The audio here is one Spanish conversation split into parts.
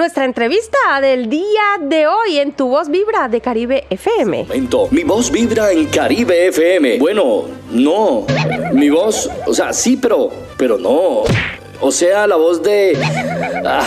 nuestra entrevista del día de hoy en Tu Voz Vibra de Caribe FM. Momento. Mi voz vibra en Caribe FM. Bueno, no. Mi voz, o sea, sí, pero, pero no. O sea, la voz de... Ah.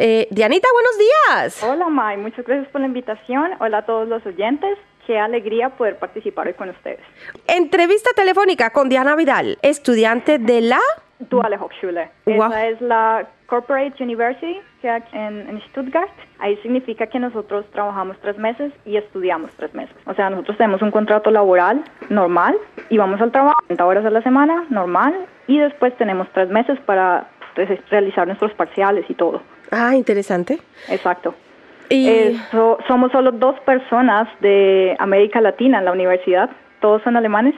Eh, Dianita, buenos días. Hola, May. Muchas gracias por la invitación. Hola a todos los oyentes. Qué alegría poder participar hoy con ustedes. Entrevista telefónica con Diana Vidal, estudiante de la... Duale Hochschule. Esa es la Corporate University que en, en Stuttgart. Ahí significa que nosotros trabajamos tres meses y estudiamos tres meses. O sea, nosotros tenemos un contrato laboral normal y vamos al trabajo 30 horas a la semana, normal, y después tenemos tres meses para pues, realizar nuestros parciales y todo. Ah, interesante. Exacto. Y... somos solo dos personas de América Latina en la universidad, todos son alemanes.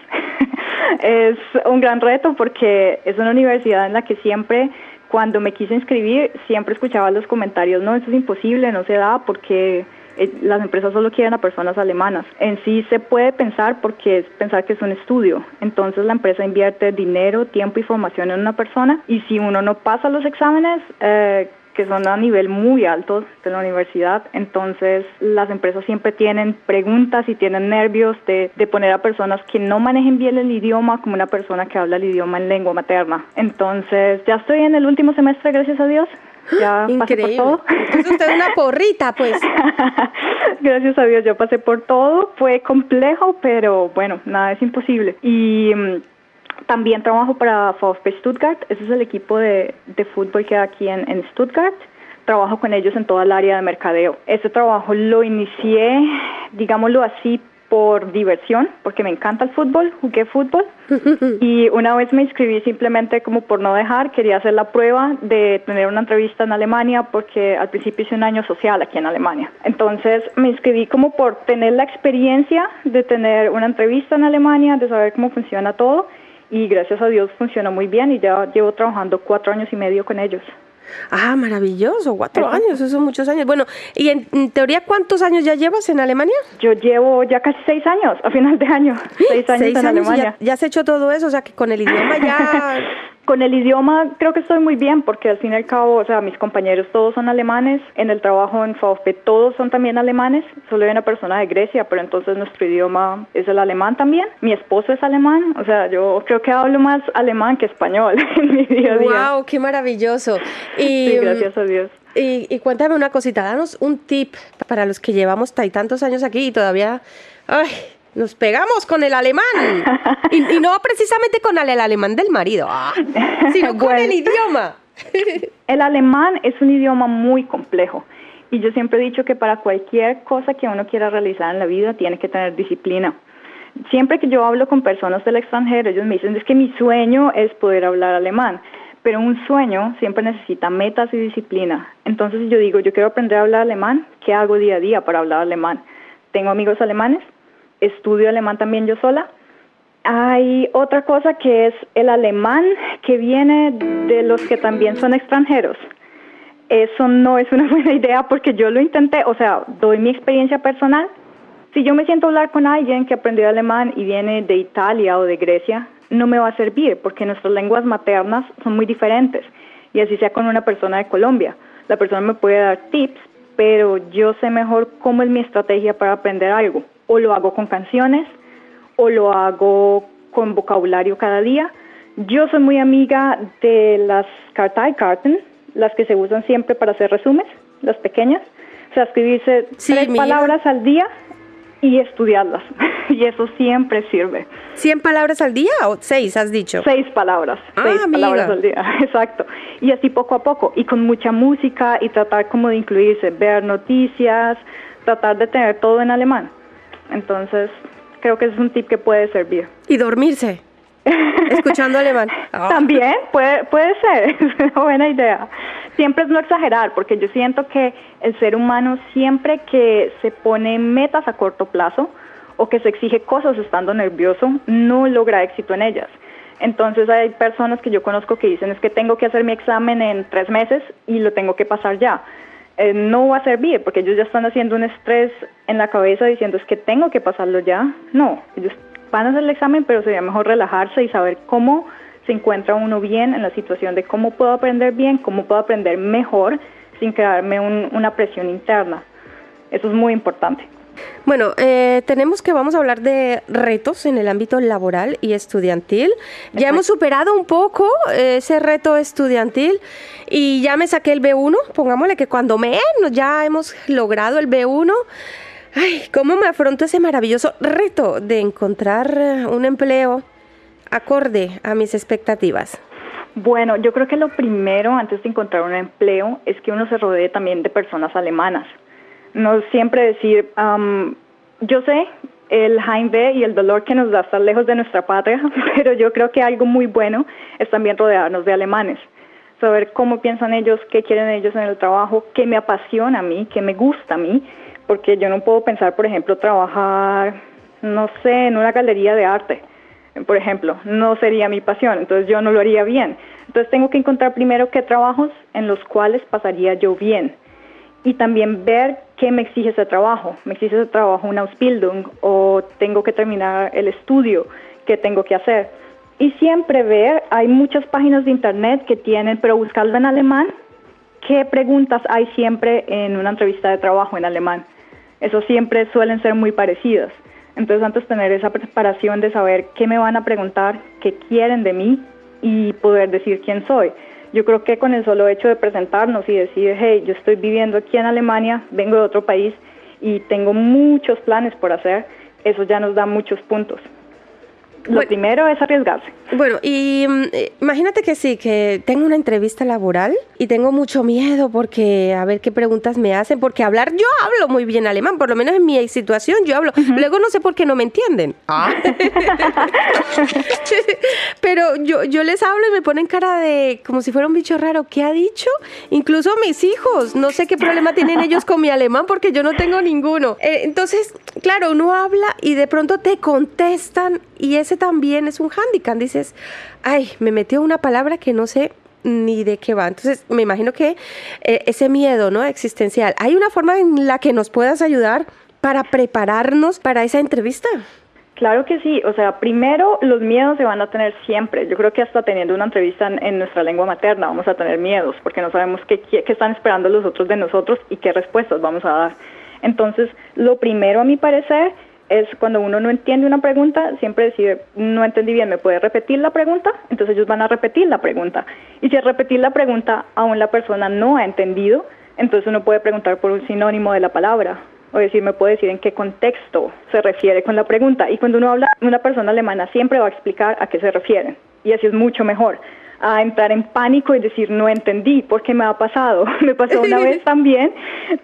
es un gran reto porque es una universidad en la que siempre, cuando me quise inscribir, siempre escuchaba los comentarios, no, eso es imposible, no se da porque eh, las empresas solo quieren a personas alemanas. En sí se puede pensar porque es pensar que es un estudio. Entonces la empresa invierte dinero, tiempo y formación en una persona y si uno no pasa los exámenes, eh, que son a nivel muy alto de la universidad. Entonces, las empresas siempre tienen preguntas y tienen nervios de, de, poner a personas que no manejen bien el idioma como una persona que habla el idioma en lengua materna. Entonces, ya estoy en el último semestre, gracias a Dios. Ya Increíble. pasé por todo. Entonces usted es una porrita, pues. gracias a Dios, yo pasé por todo. Fue complejo, pero bueno, nada es imposible. Y mm, también trabajo para VfB Stuttgart, ese es el equipo de, de fútbol que hay aquí en, en Stuttgart trabajo con ellos en toda el área de mercadeo. Este trabajo lo inicié, digámoslo así, por diversión, porque me encanta el fútbol, jugué fútbol y una vez me inscribí simplemente como por no dejar, quería hacer la prueba de tener una entrevista en Alemania porque al principio hice un año social aquí en Alemania. Entonces me inscribí como por tener la experiencia de tener una entrevista en Alemania, de saber cómo funciona todo y gracias a Dios funciona muy bien y ya llevo trabajando cuatro años y medio con ellos. Ah, maravilloso, cuatro años, eso son muchos años. Bueno, y en, teoría, ¿cuántos años ya llevas en Alemania? Yo llevo ya casi seis años, a final de año, seis años en Alemania. Ya, ya, has hecho todo eso, o sea que con el idioma ya Con el idioma creo que estoy muy bien porque al fin y al cabo, o sea, mis compañeros todos son alemanes, en el trabajo en FAUFP todos son también alemanes, solo hay una persona de Grecia, pero entonces nuestro idioma es el alemán también. Mi esposo es alemán, o sea, yo creo que hablo más alemán que español en mi día a día. ¡Wow! ¡Qué maravilloso! Y, sí, gracias a Dios. Y, y, cuéntame una cosita, danos un tip para los que llevamos tantos años aquí y todavía... ¡Ay! Nos pegamos con el alemán. Y, no precisamente con el, alemán del marido, ah, sino con el idioma. el alemán es un idioma muy complejo. Y yo siempre he dicho que para cualquier cosa que uno quiera realizar en la vida tiene que tener disciplina. Siempre que yo hablo con personas del extranjero, ellos me dicen, es que mi sueño es poder hablar alemán. Pero un sueño siempre necesita metas y disciplina. Entonces yo digo, yo quiero aprender a hablar alemán, ¿qué hago día a día para hablar alemán? Tengo amigos alemanes, estudio alemán también yo sola. Hay otra cosa que es el alemán que viene de los que también son extranjeros. Eso no es una buena idea porque yo lo intenté, o sea, doy mi experiencia personal. Si yo me siento a hablar con alguien que aprendió alemán y viene de Italia o de Grecia, no me va a servir porque nuestras lenguas maternas son muy diferentes. Y así sea con una persona de Colombia. La persona me puede dar tips, pero yo sé mejor cómo es mi estrategia para aprender algo o lo hago con canciones o lo hago con vocabulario cada día. Yo soy muy amiga de las Karteikarten, las que se usan siempre para hacer resúmenes, las pequeñas. O sea, escribirse tres palabras al día y estudiarlas. y eso siempre sirve. ¿Cien palabras al día o seis, has dicho? Seis palabras. Ah, seis palabras al día, exacto. Y así poco a poco. Y con mucha música y tratar como de incluirse, ver noticias, tratar de tener todo en alemán. Entonces, creo que es un tip que puede servir. Y dormirse. Escuchando alemán. También puede, puede ser, es una buena idea. Siempre es no exagerar, porque yo siento que el ser humano siempre que se pone metas a corto plazo o que se exige cosas estando nervioso, no logra éxito en ellas. Entonces hay personas que yo conozco que dicen es que tengo que hacer mi examen en tres meses y lo tengo que pasar ya. Eh, no va a servir porque ellos ya están haciendo un estrés en la cabeza diciendo es que tengo que pasarlo ya. No, ellos van a hacer el examen, pero sería mejor relajarse y saber cómo se encuentra uno bien en la situación de cómo puedo aprender bien, cómo puedo aprender mejor sin crearme una presión interna. Eso es muy importante. Bueno, eh, tenemos que vamos a hablar de retos en el ámbito laboral y estudiantil. Ya hemos superado un poco eh, ese reto estudiantil y ya me saqué el B1. Pongámosle que cuando menos ya hemos logrado el B1. Ay, ¿cómo me afronto ese maravilloso reto de encontrar eh, un empleo acorde a mis expectativas? Bueno, yo creo que lo primero antes de encontrar un empleo es que uno se rodee también de personas alemanas. No siempre decir, yo sé el Heimweh y el dolor que nos da estar lejos de nuestra patria, pero yo creo que algo muy bueno es también rodearnos de alemanes. Saber cómo piensan ellos, qué quieren ellos en el trabajo, qué me apasiona a mí, qué me gusta a mí, porque yo no puedo pensar, por ejemplo, trabajar, no sé, en una galería de arte por ejemplo, no sería mi pasión, entonces yo no lo haría bien. Entonces tengo que encontrar primero qué trabajos en los cuales pasaría yo bien y también ver qué me exige ese trabajo. ¿Me exige ese trabajo una Ausbildung o tengo que terminar el estudio? ¿Qué tengo que hacer? Y siempre ver, hay muchas páginas de internet que tienen, pero buscarlo en alemán, qué preguntas hay siempre en una entrevista de trabajo en alemán. Eso siempre suelen ser muy parecidas. Entonces antes tener esa preparación de saber qué me van a preguntar, qué quieren de mí y poder decir quién soy. Yo creo que con el solo hecho de presentarnos y decir, hey, yo estoy viviendo aquí en Alemania, vengo de otro país y tengo muchos planes por hacer, eso ya nos da muchos puntos. Lo primero es arriesgarse. Bueno, y mm, eh, imagínate que sí, que tengo una entrevista laboral y tengo mucho miedo porque a ver qué preguntas me hacen, porque hablar yo hablo muy bien alemán, por lo menos en mi situación yo hablo. Luego no sé por qué no me entienden. Ah. Pero yo, yo les hablo y me ponen cara de como si fuera un bicho raro. ¿Qué ha dicho? Incluso mis hijos, no sé qué problema tienen ellos con mi alemán porque yo no tengo ninguno. Eh, entonces, claro, uno habla y de pronto te contestan y ese también es un handicap. Dices, ay, me metió una palabra que no sé ni de qué va. Entonces, me imagino que eh, ese miedo, ¿no? Existencial. ¿Hay una forma en la que nos puedas ayudar para prepararnos para esa entrevista? Claro que sí, o sea, primero los miedos se van a tener siempre. Yo creo que hasta teniendo una entrevista en, nuestra lengua materna vamos a tener miedos porque no sabemos qué, qué, están esperando los otros de nosotros y qué respuestas vamos a dar. Entonces, lo primero a mi parecer es cuando uno no entiende una pregunta, siempre decir, no entendí bien, ¿me puede repetir la pregunta? Entonces ellos van a repetir la pregunta. Y si al repetir la pregunta aún la persona no ha entendido, entonces uno puede preguntar por un sinónimo de la palabra. O decir, me puede decir en qué contexto se refiere con la pregunta. Y cuando uno habla, una persona alemana siempre va a explicar a qué se refieren. Y así es mucho mejor a entrar en pánico y decir no entendí por qué me ha pasado. me pasó una vez también,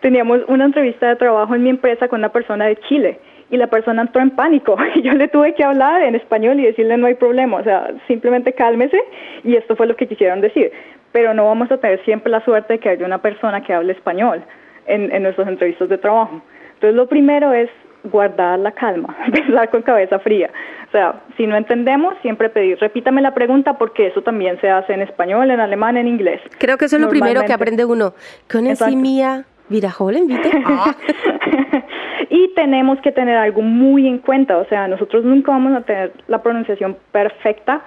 teníamos una entrevista de trabajo en mi empresa con una persona de Chile y la persona entró en pánico y yo le tuve que hablar en español y decirle no hay problema, o sea, simplemente cálmese y esto fue lo que quisieron decir. Pero no vamos a tener siempre la suerte de que haya una persona que hable español en, en nuestras entrevistas de trabajo. Entonces lo primero es guardar la calma, pensar con cabeza fría. O sea, si no entendemos, siempre pedir, repítame la pregunta porque eso también se hace en español, en alemán, en inglés. Creo que eso es lo primero que aprende uno. Con mía, Virajol, Ah. y tenemos que tener algo muy en cuenta, o sea, nosotros nunca vamos a tener la pronunciación perfecta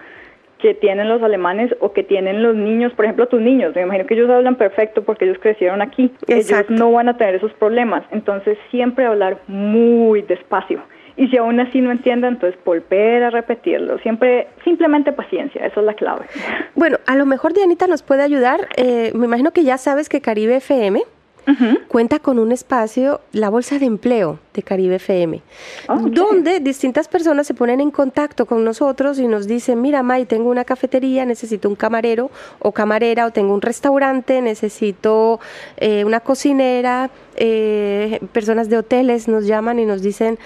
que tienen los alemanes o que tienen los niños, por ejemplo, tus niños. Me imagino que ellos hablan perfecto porque ellos crecieron aquí. Ellos no van a tener esos problemas. Entonces, siempre hablar muy despacio. Y si aún así no entienden, entonces volver a repetirlo. Siempre, simplemente paciencia, eso es la clave. Bueno, a lo mejor Dianita nos puede ayudar. Eh, me imagino que ya sabes que Caribe FM cuenta con un espacio, la Bolsa de Empleo de Caribe FM, donde distintas personas se ponen en contacto con nosotros y nos dicen, mira, May, tengo una cafetería, necesito un camarero o camarera, o tengo un restaurante, necesito eh, una cocinera, eh, personas de hoteles nos llaman y nos dicen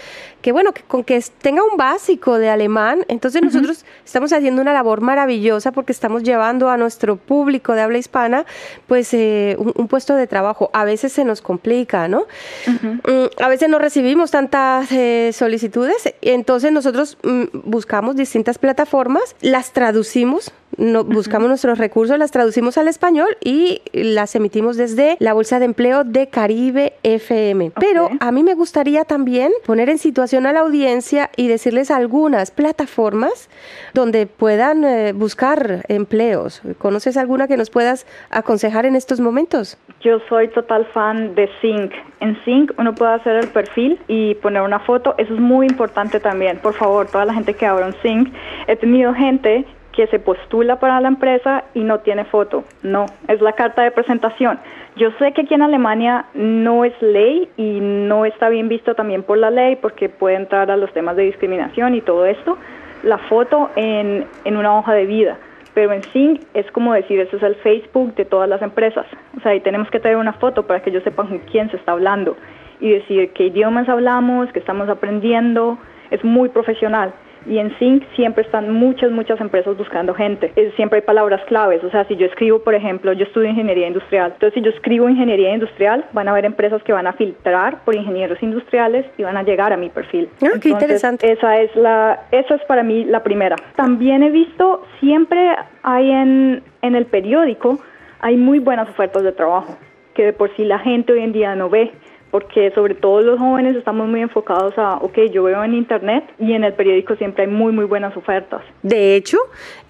que bueno, que con que tenga un básico de alemán, entonces nosotros estamos haciendo una labor maravillosa porque estamos llevando a nuestro público de habla hispana pues eh, un, puesto de trabajo. A veces se nos complica, ¿no? Mm, a veces no recibimos tantas eh, solicitudes, entonces nosotros mm, buscamos distintas plataformas, las traducimos no, buscamos nuestros recursos, las traducimos al español y las emitimos desde la Bolsa de Empleo de Caribe FM. Pero a mí me gustaría también poner en situación a la audiencia y decirles algunas plataformas donde puedan eh, buscar empleos. ¿Conoces alguna que nos puedas aconsejar en estos momentos? Yo soy total fan de Sync. En Sync uno puede hacer el perfil y poner una foto. Eso es muy importante también. Por favor, toda la gente que abra un Sync. He tenido gente que se postula para la empresa y no tiene foto. No, es la carta de presentación. Yo sé que aquí en Alemania no es ley y no está bien visto también por la ley porque puede entrar a los temas de discriminación y todo esto, la foto en, una hoja de vida. Pero en Sync es como decir, eso es el Facebook de todas las empresas. O sea, ahí tenemos que tener una foto para que ellos sepan con quién se está hablando y decir qué idiomas hablamos, qué estamos aprendiendo. Es muy profesional y en Sync siempre están muchas, muchas empresas buscando gente. siempre hay palabras claves, o sea, si yo escribo, por ejemplo, yo estudio ingeniería industrial, entonces si yo escribo ingeniería industrial, van a haber empresas que van a filtrar por ingenieros industriales y van a llegar a mi perfil. Ah, qué interesante. Esa es la, esa es para mí la primera. También he visto, siempre hay en, en el periódico, hay muy buenas ofertas de trabajo, que de por sí la gente hoy en día no ve porque sobre todo los jóvenes estamos muy enfocados a, ok, yo veo en internet y en el periódico siempre hay muy, muy buenas ofertas. De hecho,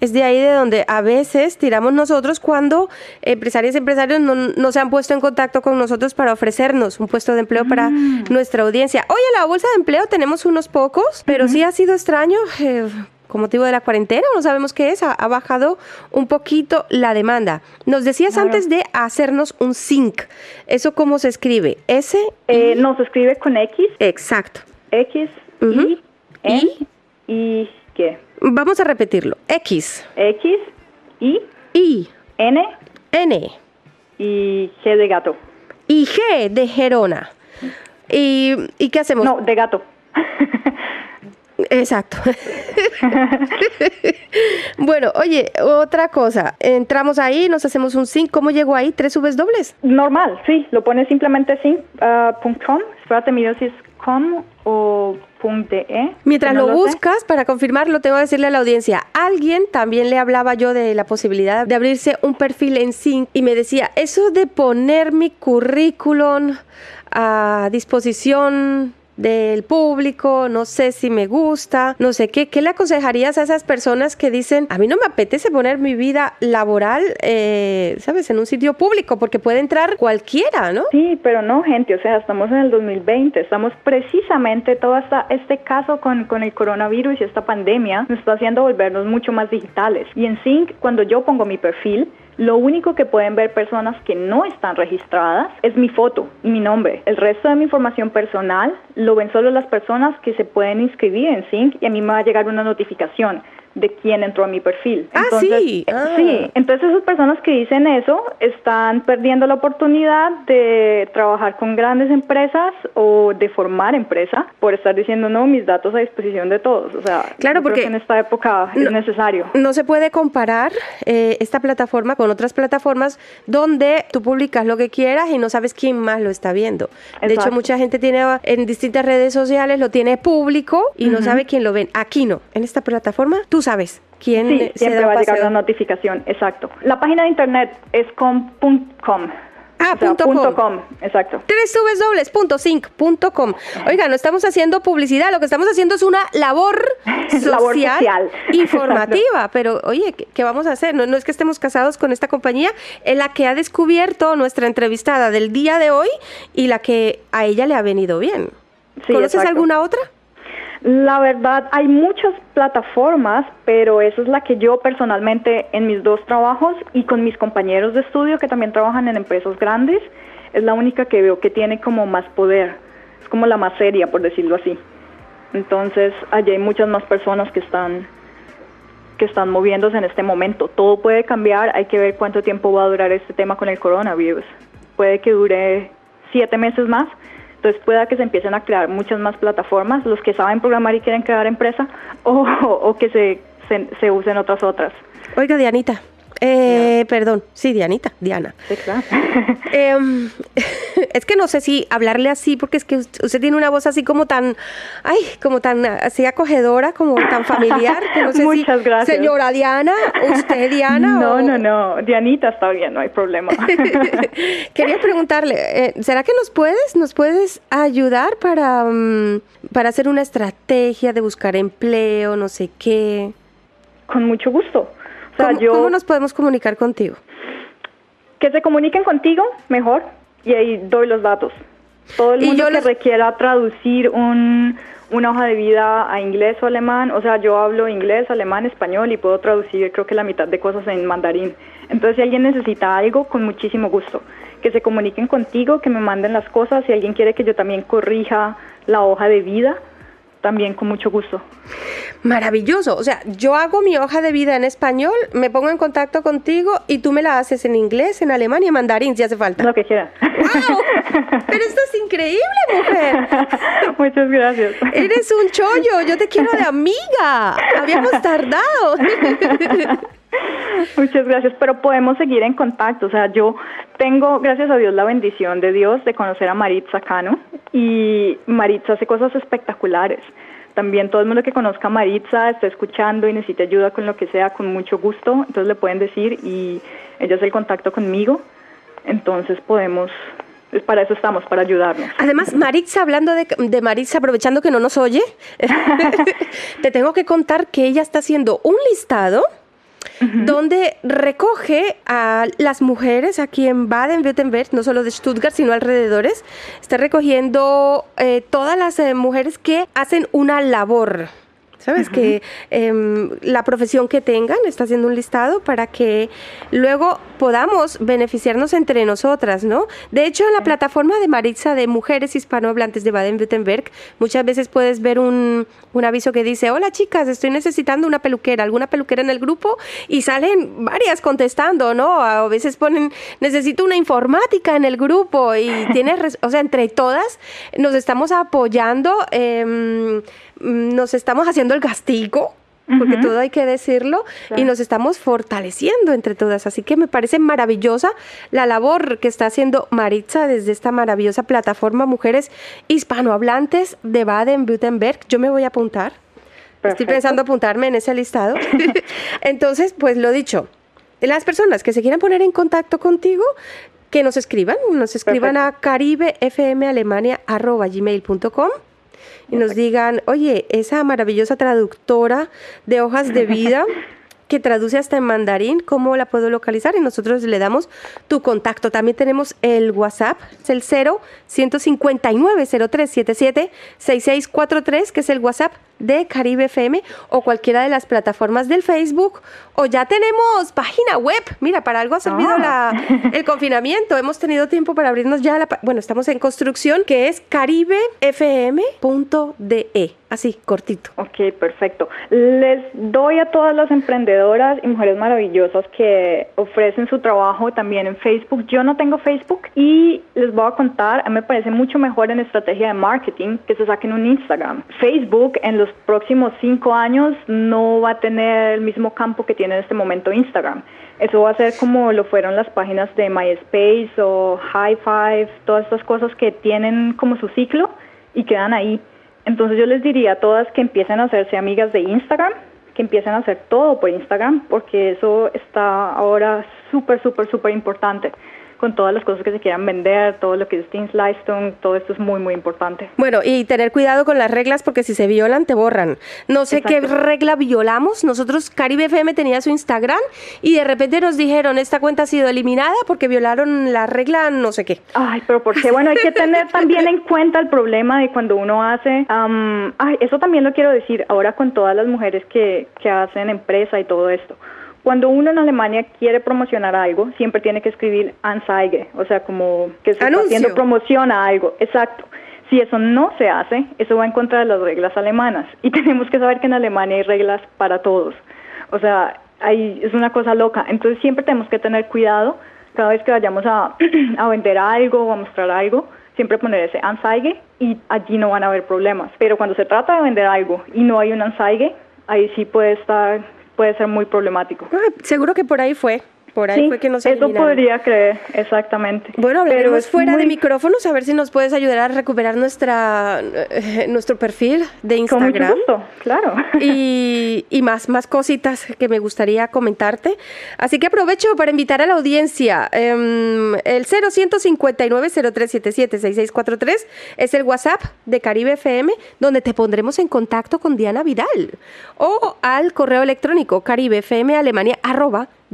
es de ahí de donde a veces tiramos nosotros cuando empresarios y empresarios no, se han puesto en contacto con nosotros para ofrecernos un puesto de empleo para mm. nuestra audiencia. Hoy en la bolsa de empleo tenemos unos pocos, pero sí ha sido extraño. Eh, con motivo de la cuarentena, no sabemos qué es, ha, bajado un poquito la demanda. Nos decías antes de hacernos un sync. ¿Eso cómo se escribe? ¿S? Eh, no, se escribe con X. Exacto. X, I, N, ¿Y qué? Vamos a repetirlo. X. X, I, I, N, N. Y G de gato. Y G de Gerona. ¿Y, ¿Y qué hacemos? No, de gato. Exacto. bueno, oye, otra cosa. Entramos ahí, nos hacemos un sync. ¿Cómo llegó ahí? ¿Tres subes dobles? Normal, sí. Lo pones simplemente sync.com. Espérate, mira si es com o .de. Mientras lo, buscas, para confirmarlo, tengo que decirle a la audiencia, alguien también le hablaba yo de la posibilidad de abrirse un perfil en Sync y me decía, eso de poner mi currículum a disposición del público, no sé si me gusta, no sé qué. ¿Qué le aconsejarías a esas personas que dicen, a mí no me apetece poner mi vida laboral, eh, ¿sabes?, en un sitio público, porque puede entrar cualquiera, ¿no? Sí, pero no, gente, o sea, estamos en el 2020, estamos precisamente todo esta, este caso con, con el coronavirus y esta pandemia nos está haciendo volvernos mucho más digitales. Y en Sync, cuando yo pongo mi perfil, lo único que pueden ver personas que no están registradas es mi foto y mi nombre. El resto de mi información personal lo ven solo las personas que se pueden inscribir en Sync y a mí me va a llegar una notificación de quién entró a mi perfil. Ah, sí. Eh, ah. Sí, entonces esas personas que dicen eso están perdiendo la oportunidad de trabajar con grandes empresas o de formar empresa por estar diciendo, no, mis datos a disposición de todos. O sea, claro, porque en esta época es necesario. No se puede comparar eh, esta plataforma con otras plataformas donde tú publicas lo que quieras y no sabes quién más lo está viendo. De hecho, mucha gente tiene en distintas redes sociales, lo tiene público y no sabe quién lo ven. Aquí no. En esta plataforma, tú sabes quién sí, siempre va a llegar una notificación, exacto. La página de internet es com.com. Ah, punto, com. Exacto. www.sync.com. Oiga, no estamos haciendo publicidad, lo que estamos haciendo es una labor social, informativa. Pero, oye, ¿qué, vamos a hacer? No, no, es que estemos casados con esta compañía, en la que ha descubierto nuestra entrevistada del día de hoy y la que a ella le ha venido bien. ¿Conoces alguna otra? La verdad, hay muchas plataformas, pero esa es la que yo personalmente en mis dos trabajos y con mis compañeros de estudio que también trabajan en empresas grandes, es la única que veo que tiene como más poder. Es como la más seria, por decirlo así. Entonces, allí hay muchas más personas que están que están moviéndose en este momento. Todo puede cambiar, hay que ver cuánto tiempo va a durar este tema con el coronavirus. Puede que dure siete meses más, entonces pueda que se empiecen a crear muchas más plataformas, los que saben programar y quieren crear empresa, o, que se, se, usen otras otras. Oiga, Dianita, eh, perdón, sí, Dianita, Diana. Sí, claro. Em, es que no sé si hablarle así, porque es que usted tiene una voz así como tan, ay, como tan así acogedora, como tan familiar. Que no sé Muchas gracias. Señora Diana, usted Diana. No, no, no, Dianita está bien, no hay problema. Quería preguntarle, eh, ¿será que nos puedes, nos puedes ayudar para, mm, para hacer una estrategia de buscar empleo, no sé qué? Con mucho gusto. ¿Cómo nos podemos comunicar contigo? Que se comuniquen contigo mejor y ahí doy los datos. Todo el mundo que requiera traducir un, una hoja de vida a inglés o alemán, o sea, yo hablo inglés, alemán, español y puedo traducir creo que la mitad de cosas en mandarín. Entonces, si alguien necesita algo, con muchísimo gusto, que se comuniquen contigo, que me manden las cosas, si alguien quiere que yo también corrija la hoja de vida, también con mucho gusto. Maravilloso. O sea, yo hago mi hoja de vida en español, me pongo en contacto contigo y tú me la haces en inglés, en alemán y en mandarín si hace falta. Lo que quiera. ¡Wow! Pero esto es increíble, mujer. Muchas gracias. Eres un chollo, yo te quiero de amiga. Habíamos tardado. Muchas gracias, pero podemos seguir en contacto. O sea, yo tengo, gracias a Dios, la bendición de Dios de conocer a Maritza Cano y Maritza hace cosas espectaculares. También todo el mundo que conozca a Maritza está escuchando y necesita ayuda con lo que sea, con mucho gusto, entonces le pueden decir y ella hace el contacto conmigo. Entonces podemos para eso estamos, para ayudarnos. Además, Maritza, hablando de, de Maritza, aprovechando que no nos oye, te tengo que contar que ella está haciendo un listado donde recoge a las mujeres aquí en Baden-Württemberg, no solo de Stuttgart, sino alrededores. Está recogiendo eh, todas las eh, mujeres que hacen una labor ¿Sabes? Que em, la profesión que tengan está haciendo un listado para que luego podamos beneficiarnos entre nosotras, ¿no? De hecho, en la plataforma de Maritza de Mujeres Hispanohablantes de Baden-Württemberg, muchas veces puedes ver un, un, aviso que dice, hola chicas, estoy necesitando una peluquera, alguna peluquera en el grupo, y salen varias contestando, ¿no? A veces ponen, necesito una informática en el grupo, y tienes, o sea, entre todas nos estamos apoyando. Eh, Mm, nos estamos haciendo el castigo, porque todo hay que decirlo, y nos estamos fortaleciendo entre todas. Así que me parece maravillosa la labor que está haciendo Maritza desde esta maravillosa plataforma Mujeres Hispanohablantes de Baden-Württemberg. Yo me voy a apuntar. Estoy pensando apuntarme en ese listado. Entonces, pues lo dicho, las personas que se quieran poner en contacto contigo, que nos escriban, nos escriban a caribefmalemania.gmail.com y nos digan, oye, esa maravillosa traductora de hojas de vida que traduce hasta en mandarín, ¿cómo la puedo localizar? Y nosotros le damos tu contacto. También tenemos el WhatsApp, es el 0 159 0377 6643, que es el WhatsApp de Caribe FM o cualquiera de las plataformas del Facebook. O ya tenemos página web. Mira, para algo ha servido ah. el confinamiento. Hemos tenido tiempo para abrirnos ya la... Bueno, estamos en construcción, que es caribefm.de. Así, cortito. Ok, perfecto. Les doy a todas las emprendedoras y mujeres maravillosas que ofrecen su trabajo también en Facebook. Yo no tengo Facebook y les voy a contar, a mí me parece mucho mejor en estrategia de marketing que se saquen un Instagram. Facebook en los próximos cinco años no va a tener el mismo campo que tiene en este momento Instagram. Eso va a ser como lo fueron las páginas de MySpace o High Five, todas estas cosas que tienen como su ciclo y quedan ahí. Entonces yo les diría a todas que empiecen a hacerse amigas de Instagram, que empiecen a hacer todo por Instagram, porque eso está ahora súper, súper, súper importante con todas las cosas que se quieran vender, todo lo que es Teams Livestone, todo esto es muy, muy importante. Bueno, y tener cuidado con las reglas porque si se violan, te borran. No sé qué regla violamos. Nosotros, Caribe FM tenía su Instagram y de repente nos dijeron, esta cuenta ha sido eliminada porque violaron la regla no sé qué. Ay, pero ¿por qué? Bueno, hay que tener también en cuenta el problema de cuando uno hace... ay, eso también lo quiero decir ahora con todas las mujeres que, que hacen empresa y todo esto. Cuando uno en Alemania quiere promocionar algo, siempre tiene que escribir Anzeige, o sea, como que se está haciendo promoción a algo. Exacto. Si eso no se hace, eso va en contra de las reglas alemanas. Y tenemos que saber que en Alemania hay reglas para todos. O sea, hay, es una cosa loca. Entonces siempre tenemos que tener cuidado cada vez que vayamos a, a vender algo o a mostrar algo, siempre poner ese Anzeige y allí no van a haber problemas. Pero cuando se trata de vender algo y no hay un Anzeige, ahí sí puede estar puede ser muy problemático. seguro que por ahí fue. Por ahí fue que nos Eso podría creer, exactamente. Bueno, hablaremos fuera de micrófonos a ver si nos puedes ayudar a recuperar nuestra eh, nuestro perfil de Instagram. Con mucho claro. Y, y, más, más cositas que me gustaría comentarte. Así que aprovecho para invitar a la audiencia. Eh, el 0159 0377 6643 es el WhatsApp de Caribe FM, donde te pondremos en contacto con Diana Vidal. O al correo electrónico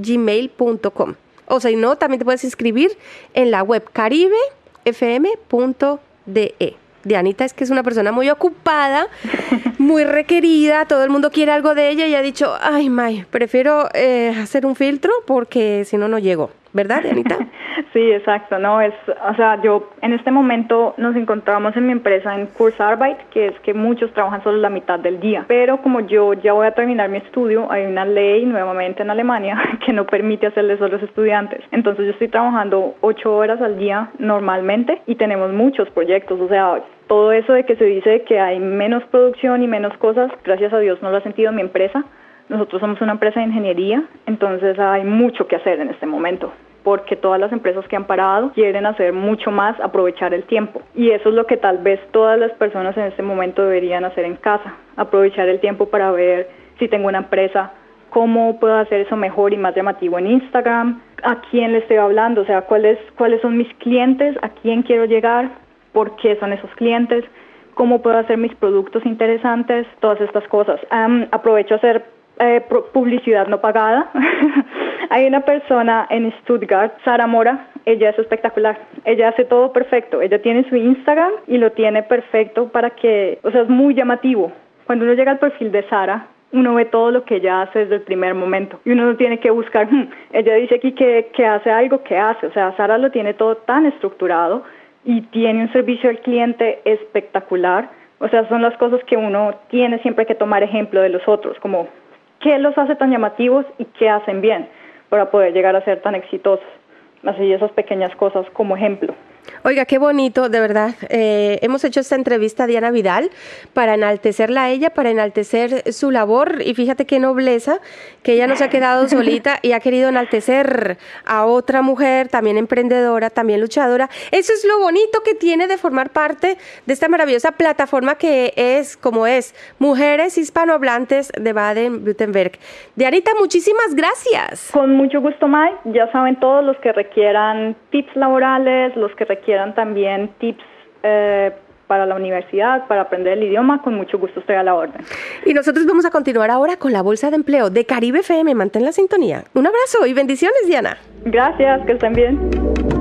caribefmalemania.gmail.com. O si no, también te puedes inscribir en la web caribefm.de. Dianita es que es una persona muy ocupada, muy requerida, todo el mundo quiere algo de ella y ha dicho, ay, May, prefiero eh, hacer un filtro porque si no, no llego. ¿Verdad, Anita? sí, exacto, no es, o sea, yo en este momento nos encontramos en mi empresa en Kurzarbeit, que es que muchos trabajan solo la mitad del día, pero como yo ya voy a terminar mi estudio, hay una ley nuevamente en Alemania que no permite hacerle solo a los estudiantes, entonces yo estoy trabajando ocho horas al día normalmente y tenemos muchos proyectos, o sea, todo eso de que se dice que hay menos producción y menos cosas, gracias a Dios no lo ha sentido en mi empresa, nosotros somos una empresa de ingeniería, entonces hay mucho que hacer en este momento porque todas las empresas que han parado quieren hacer mucho más, aprovechar el tiempo. Y eso es lo que tal vez todas las personas en este momento deberían hacer en casa, aprovechar el tiempo para ver si tengo una empresa, cómo puedo hacer eso mejor y más llamativo en Instagram, a quién le estoy hablando, o sea, cuáles, cuáles son mis clientes, a quién quiero llegar, por qué son esos clientes, cómo puedo hacer mis productos interesantes, todas estas cosas. aprovecho a hacer eh, publicidad no pagada. Hay una persona en Stuttgart, Sara Mora, ella es espectacular. Ella hace todo perfecto. Ella tiene su Instagram y lo tiene perfecto para que, o sea, es muy llamativo. Cuando uno llega al perfil de Sara, uno ve todo lo que ella hace desde el primer momento y uno no tiene que buscar, hmm, ella dice aquí que, que hace algo que hace, o sea, Sara lo tiene todo tan estructurado y tiene un servicio al cliente espectacular, o sea, son las cosas que uno tiene siempre que tomar ejemplo de los otros, como qué los hace tan llamativos y qué hacen bien para poder llegar a ser tan exitosos. Así esas pequeñas cosas como ejemplo. Oiga, qué bonito, de verdad. Eh, hemos hecho esta entrevista a Diana Vidal para enaltecerla a ella, para enaltecer su labor y fíjate qué nobleza que ella no se ha quedado solita y ha querido enaltecer a otra mujer, también emprendedora, también luchadora. Eso es lo bonito que tiene de formar parte de esta maravillosa plataforma que es, como es, Mujeres Hispanohablantes de Baden-Württemberg. Dianita, muchísimas gracias. Con mucho gusto, Mike. Ya saben todos los que requieran tips laborales, los que requieran también tips eh, para la universidad, para aprender el idioma, con mucho gusto estoy a la orden. Y nosotros vamos a continuar ahora con la Bolsa de Empleo de Caribe FM. Mantén la sintonía. Un abrazo y bendiciones, Diana. Gracias, que estén bien.